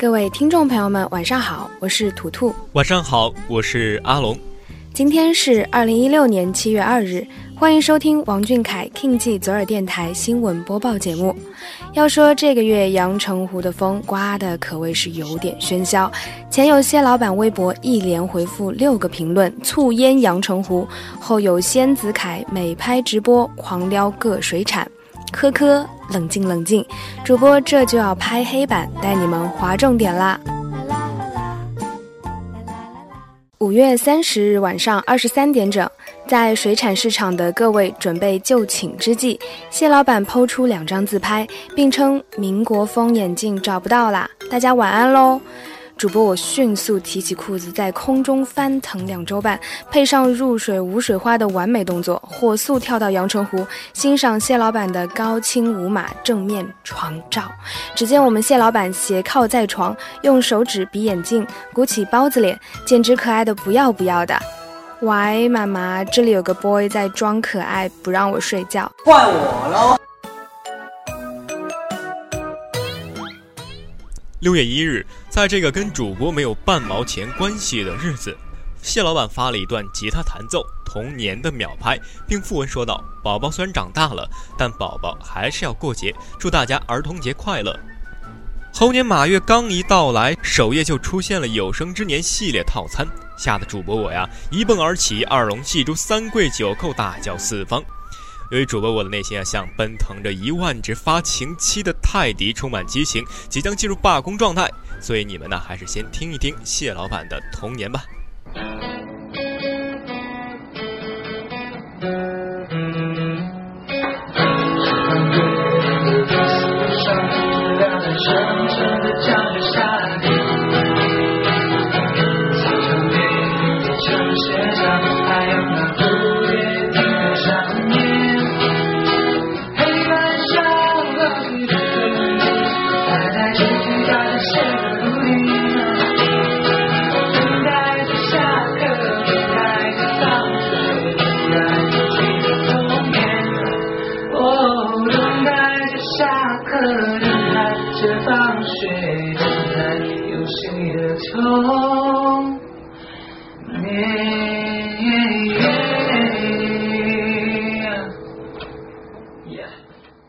各位听众朋友们，晚上好，我是图图。晚上好，我是阿龙。今天是二零一六年七月二日，欢迎收听王俊凯 King 记左耳电台新闻播报节目。要说这个月阳澄湖的风刮的可谓是有点喧嚣，前有谢老板微博一连回复六个评论促淹阳澄湖，后有仙子凯美拍直播狂撩各水产，科科冷静冷静，主播这就要拍黑板带你们划重点啦。五月三十日晚上二十三点整，在水产市场的各位准备就寝之际，蟹老板抛出两张自拍，并称民国风眼镜找不到啦，大家晚安喽。主播我迅速提起裤子，在空中翻腾两周半，配上入水无水花的完美动作，火速跳到阳澄湖，欣赏蟹老板的高清无码正面床照。只见我们蟹老板斜靠在床，用手指比眼镜，鼓起包子脸，简直可爱的不要不要的。喂，妈妈，这里有个 boy 在装可爱，不让我睡觉，怪我喽。六月一日，在这个跟主播没有半毛钱关系的日子，谢老板发了一段吉他弹奏童年的秒拍，并附文说道：“宝宝虽然长大了，但宝宝还是要过节，祝大家儿童节快乐。”猴年马月刚一到来，首页就出现了有生之年系列套餐，吓得主播我呀一蹦而起，二龙戏珠，三跪九叩，大叫四方。由于主播我的内心啊，像奔腾着一万只发情期的泰迪，充满激情，即将进入罢工状态，所以你们呢，还是先听一听谢老板的童年吧。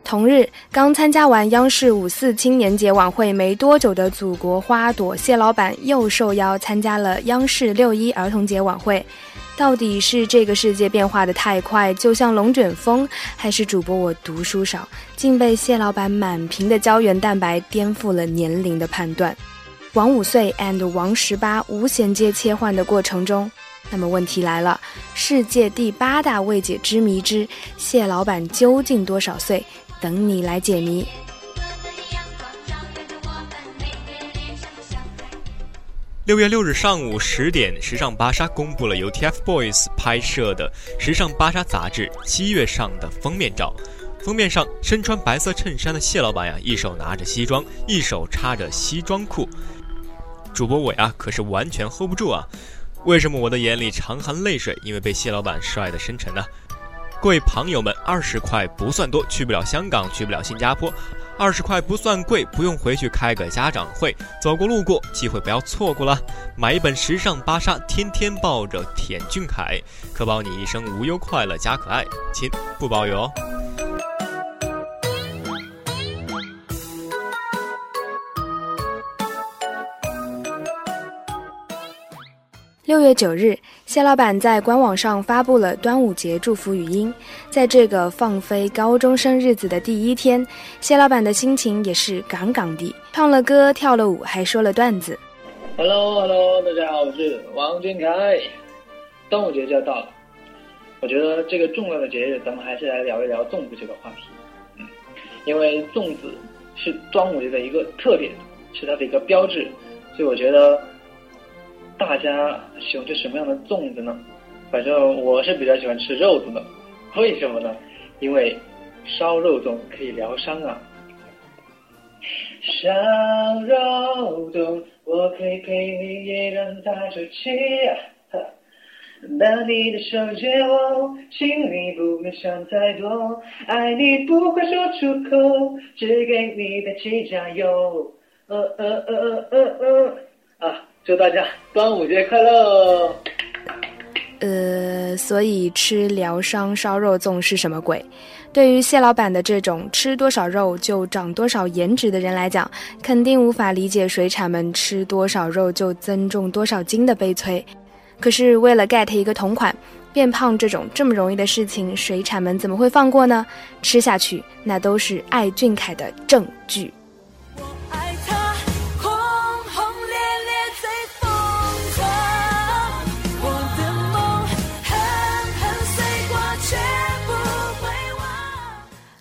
同日，刚参加完央视五四青年节晚会没多久的祖国花朵谢老板又受邀参加了央视六一儿童节晚会。到底是这个世界变化的太快，就像龙卷风，还是主播我读书少，竟被蟹老板满屏的胶原蛋白颠覆了年龄的判断？王五岁 and 王十八无衔接切换的过程中，那么问题来了：世界第八大未解之谜之蟹老板究竟多少岁？等你来解谜。六月六日上午十点，时尚芭莎公布了由 TFBOYS 拍摄的《时尚芭莎》杂志七月上的封面照。封面上身穿白色衬衫的谢老板呀，一手拿着西装，一手插着西装裤。主播我呀，可是完全 hold 不住啊！为什么我的眼里常含泪水？因为被谢老板帅的深沉呢。各位朋友们，二十块不算多，去不了香港，去不了新加坡，二十块不算贵，不用回去开个家长会，走过路过，机会不要错过了。买一本时尚芭莎，天天抱着舔俊凯，可保你一生无忧快乐加可爱，亲不包邮哦。六月九日，谢老板在官网上发布了端午节祝福语音。在这个放飞高中生日子的第一天，谢老板的心情也是杠杠的，唱了歌，跳了舞，还说了段子。Hello，Hello，大家好，我是王俊凯。端午节就要到了，我觉得这个重要的节日，咱们还是来聊一聊粽子这个话题。嗯，因为粽子是端午节的一个特点，是它的一个标志，所以我觉得。大家喜欢吃什么样的粽子呢？反正我是比较喜欢吃肉粽的，为什么呢？因为烧肉粽可以疗伤啊。烧肉粽，我可以陪你，也让它出气。拿你的手借我，请你不要想太多，爱你不会说出口，只给你的气加油。呃呃呃呃呃呃啊！祝大家端午节快乐！呃，所以吃疗伤烧肉粽是什么鬼？对于谢老板的这种吃多少肉就长多少颜值的人来讲，肯定无法理解水产们吃多少肉就增重多少斤的悲催。可是为了 get 一个同款，变胖这种这么容易的事情，水产们怎么会放过呢？吃下去，那都是爱俊凯的证据。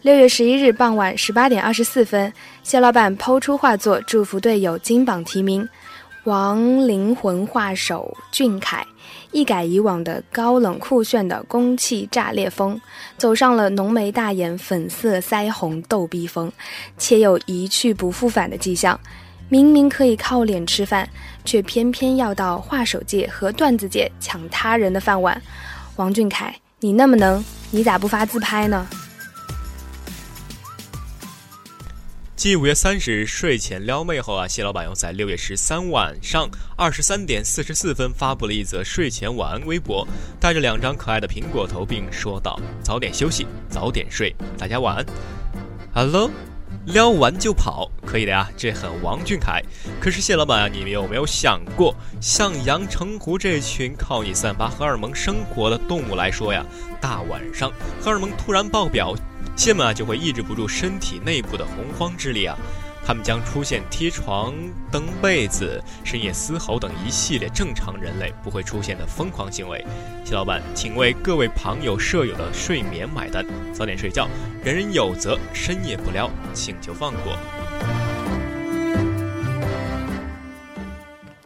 六月十一日傍晚十八点二十四分，谢老板抛出画作，祝福队友金榜题名。王灵魂画手俊凯，一改以往的高冷酷炫的攻气炸裂风，走上了浓眉大眼、粉色腮红逗逼风，且有一去不复返的迹象。明明可以靠脸吃饭，却偏偏要到画手界和段子界抢他人的饭碗。王俊凯，你那么能，你咋不发自拍呢？继五月三十日睡前撩妹后啊，谢老板又在六月十三晚上二十三点四十四分发布了一则睡前晚安微博，带着两张可爱的苹果头，并说道：“早点休息，早点睡，大家晚安。” Hello，撩完就跑，可以的呀，这很王俊凯。可是谢老板啊，你们有没有想过，像阳澄湖这群靠你散发荷尔蒙生活的动物来说呀，大晚上荷尔蒙突然爆表。蟹们啊就会抑制不住身体内部的洪荒之力啊，他们将出现踢床、蹬被子、深夜嘶吼等一系列正常人类不会出现的疯狂行为。谢老板，请为各位旁友舍友的睡眠买单，早点睡觉，人人有责，深夜不撩，请求放过。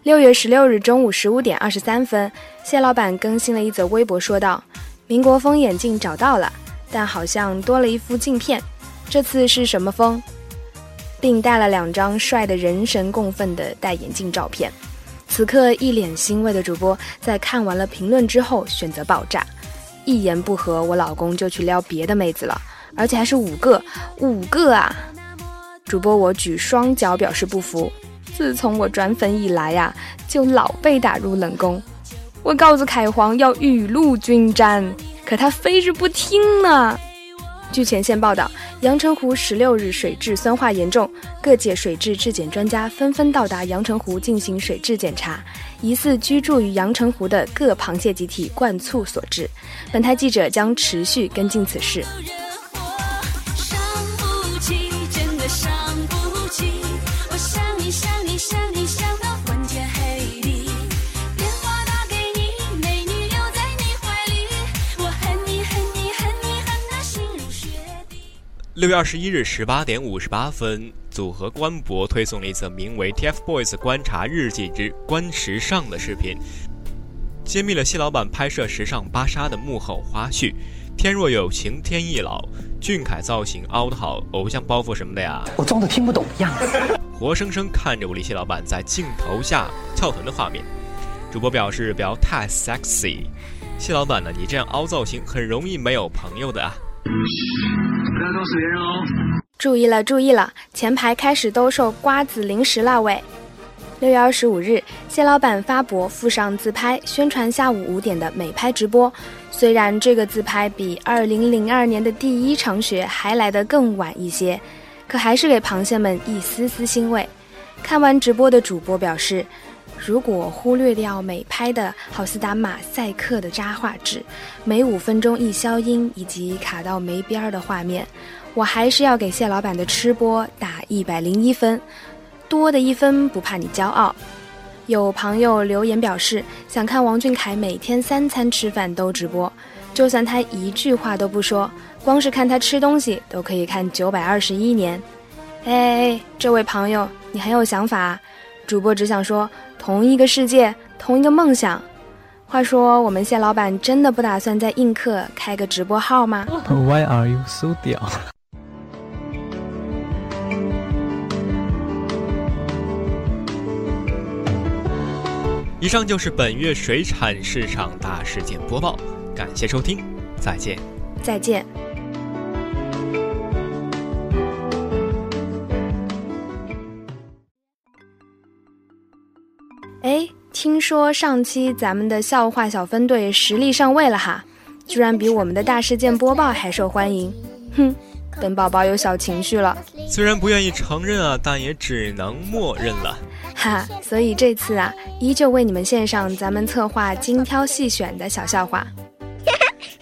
六月十六日中午十五点二十三分，谢老板更新了一则微博，说道：“民国风眼镜找到了。”但好像多了一副镜片，这次是什么风？并带了两张帅的人神共愤的戴眼镜照片。此刻一脸欣慰的主播在看完了评论之后选择爆炸，一言不合我老公就去撩别的妹子了，而且还是五个，五个啊！主播我举双脚表示不服。自从我转粉以来呀，就老被打入冷宫。我告诉凯皇要雨露均沾。可他非是不听呢。据前线报道，阳澄湖十六日水质酸化严重，各界水质质检专家纷纷到达阳澄湖进行水质检查，疑似居住于阳澄湖的各螃蟹集体灌醋所致。本台记者将持续跟进此事。六月二十一日十八点五十八分，组合官博推送了一则名为《TFBOYS 观察日记之观时尚》的视频，揭秘了谢老板拍摄时尚芭莎的幕后花絮。天若有情天亦老，俊凯造型凹的好，偶像包袱什么的呀，我装的听不懂的样子，活生生看着我李谢老板在镜头下翘臀的画面。主播表示不要太 sexy，谢老板呢，你这样凹造型很容易没有朋友的啊。不要告诉别人哦。注意了，注意了，前排开始兜售瓜子零食了喂！六月二十五日，谢老板发博附上自拍，宣传下午五点的美拍直播。虽然这个自拍比二零零二年的第一场雪还来得更晚一些，可还是给螃蟹们一丝丝欣慰。看完直播的主播表示，如果忽略掉美拍的好似打马赛克的渣画质，每五分钟一消音以及卡到没边儿的画面，我还是要给谢老板的吃播打一百零一分。多的一分不怕你骄傲。有朋友留言表示，想看王俊凯每天三餐吃饭都直播，就算他一句话都不说，光是看他吃东西都可以看九百二十一年。哎，这位朋友，你很有想法。主播只想说，同一个世界，同一个梦想。话说，我们谢老板真的不打算在映客开个直播号吗？Why are you so 屌？以上就是本月水产市场大事件播报，感谢收听，再见，再见。听说上期咱们的笑话小分队实力上位了哈，居然比我们的大事件播报还受欢迎，哼。本宝宝有小情绪了，虽然不愿意承认啊，但也只能默认了。哈，所以这次啊，依旧为你们献上咱们策划精挑细选的小笑话。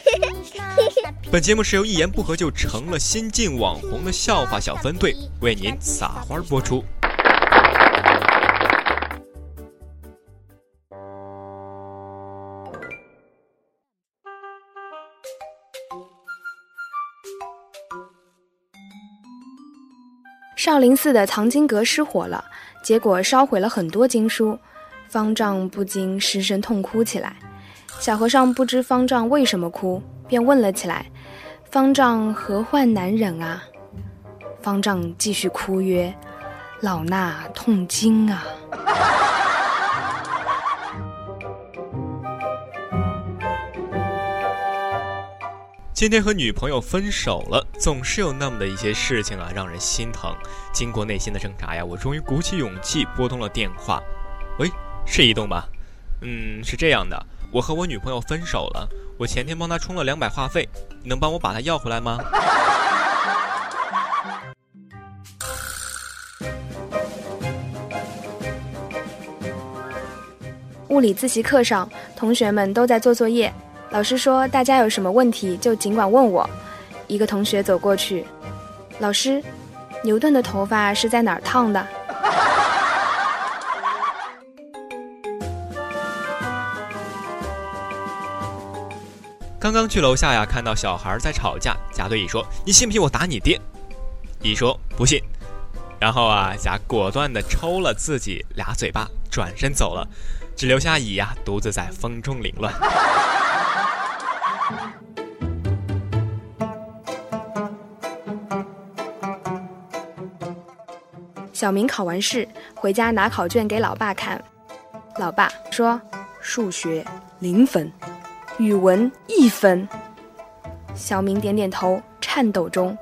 本节目是由一言不合就成了新晋网红的笑话小分队为您撒花播出。少林寺的藏经阁失火了，结果烧毁了很多经书，方丈不禁失声痛哭起来。小和尚不知方丈为什么哭，便问了起来：“方丈何患难忍啊？”方丈继续哭曰：“老衲痛经啊。”今天和女朋友分手了，总是有那么的一些事情啊，让人心疼。经过内心的挣扎呀，我终于鼓起勇气拨通了电话。喂，是移动吧？嗯，是这样的，我和我女朋友分手了，我前天帮她充了两百话费，你能帮我把她要回来吗？物理自习课上，同学们都在做作业。老师说：“大家有什么问题就尽管问我。”一个同学走过去，老师，牛顿的头发是在哪儿烫的？刚刚去楼下呀，看到小孩在吵架，甲对乙说：“你信不信我打你爹？”乙说：“不信。”然后啊，甲果断地抽了自己俩嘴巴，转身走了，只留下乙呀独自在风中凌乱。小明考完试回家拿考卷给老爸看，老爸说：“数学零分，语文一分。”小明点点头，颤抖中，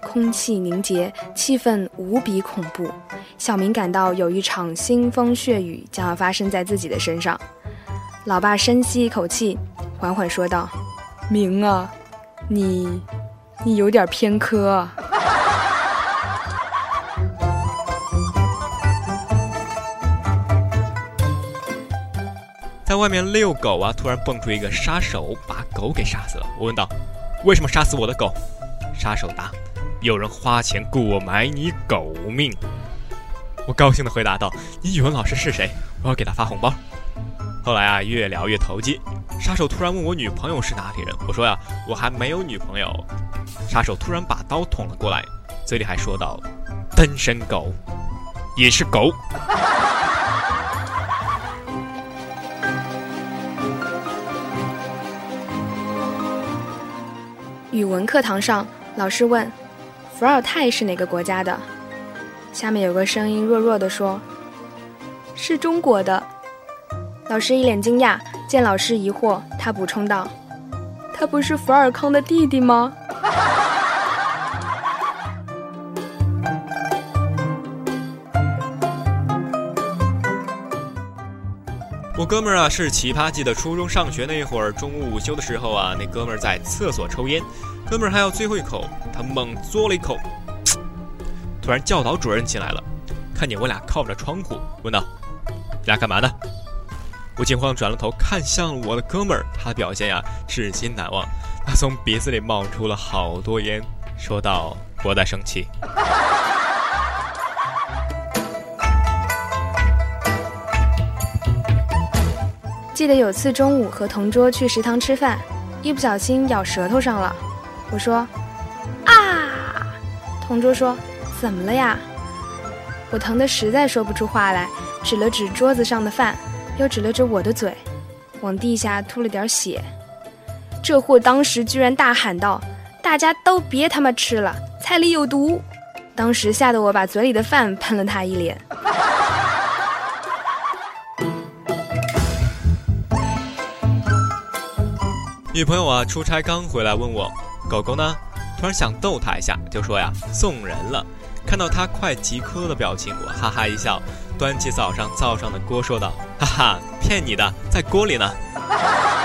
空气凝结，气氛无比恐怖。小明感到有一场腥风血雨将要发生在自己的身上。老爸深吸一口气，缓缓说道：“明啊，你，你有点偏科。”在外面遛狗啊，突然蹦出一个杀手，把狗给杀死了。我问道：“为什么杀死我的狗？”杀手答：“有人花钱雇我买你狗命。”我高兴地回答道：“你语文老师是谁？我要给他发红包。”后来啊，越聊越投机。杀手突然问我女朋友是哪里人，我说呀，我还没有女朋友。杀手突然把刀捅了过来，嘴里还说道：“单身狗也是狗。”语文课堂上，老师问：“伏尔泰是哪个国家的？”下面有个声音弱弱的说：“是中国的。”老师一脸惊讶，见老师疑惑，他补充道：“他不是伏尔康的弟弟吗？”我哥们儿啊是奇葩，记得初中上学那会儿，中午午休的时候啊，那哥们儿在厕所抽烟，哥们儿还要最后一口，他猛嘬了一口，突然教导主任进来了，看见我俩靠着窗户，问道：“你俩干嘛呢？”我惊慌转了头看向我的哥们儿，他的表现呀至今难忘，他从鼻子里冒出了好多烟，说道：“我在生气。”记得有次中午和同桌去食堂吃饭，一不小心咬舌头上了。我说：“啊！”同桌说：“怎么了呀？”我疼得实在说不出话来，指了指桌子上的饭，又指了指我的嘴，往地下吐了点血。这货当时居然大喊道：“大家都别他妈吃了，菜里有毒！”当时吓得我把嘴里的饭喷了他一脸。女朋友啊，出差刚回来问我狗狗呢，突然想逗它一下，就说呀送人了。看到它快急哭的表情，我哈哈一笑，端起早上灶上的锅说道：“哈哈，骗你的，在锅里呢。”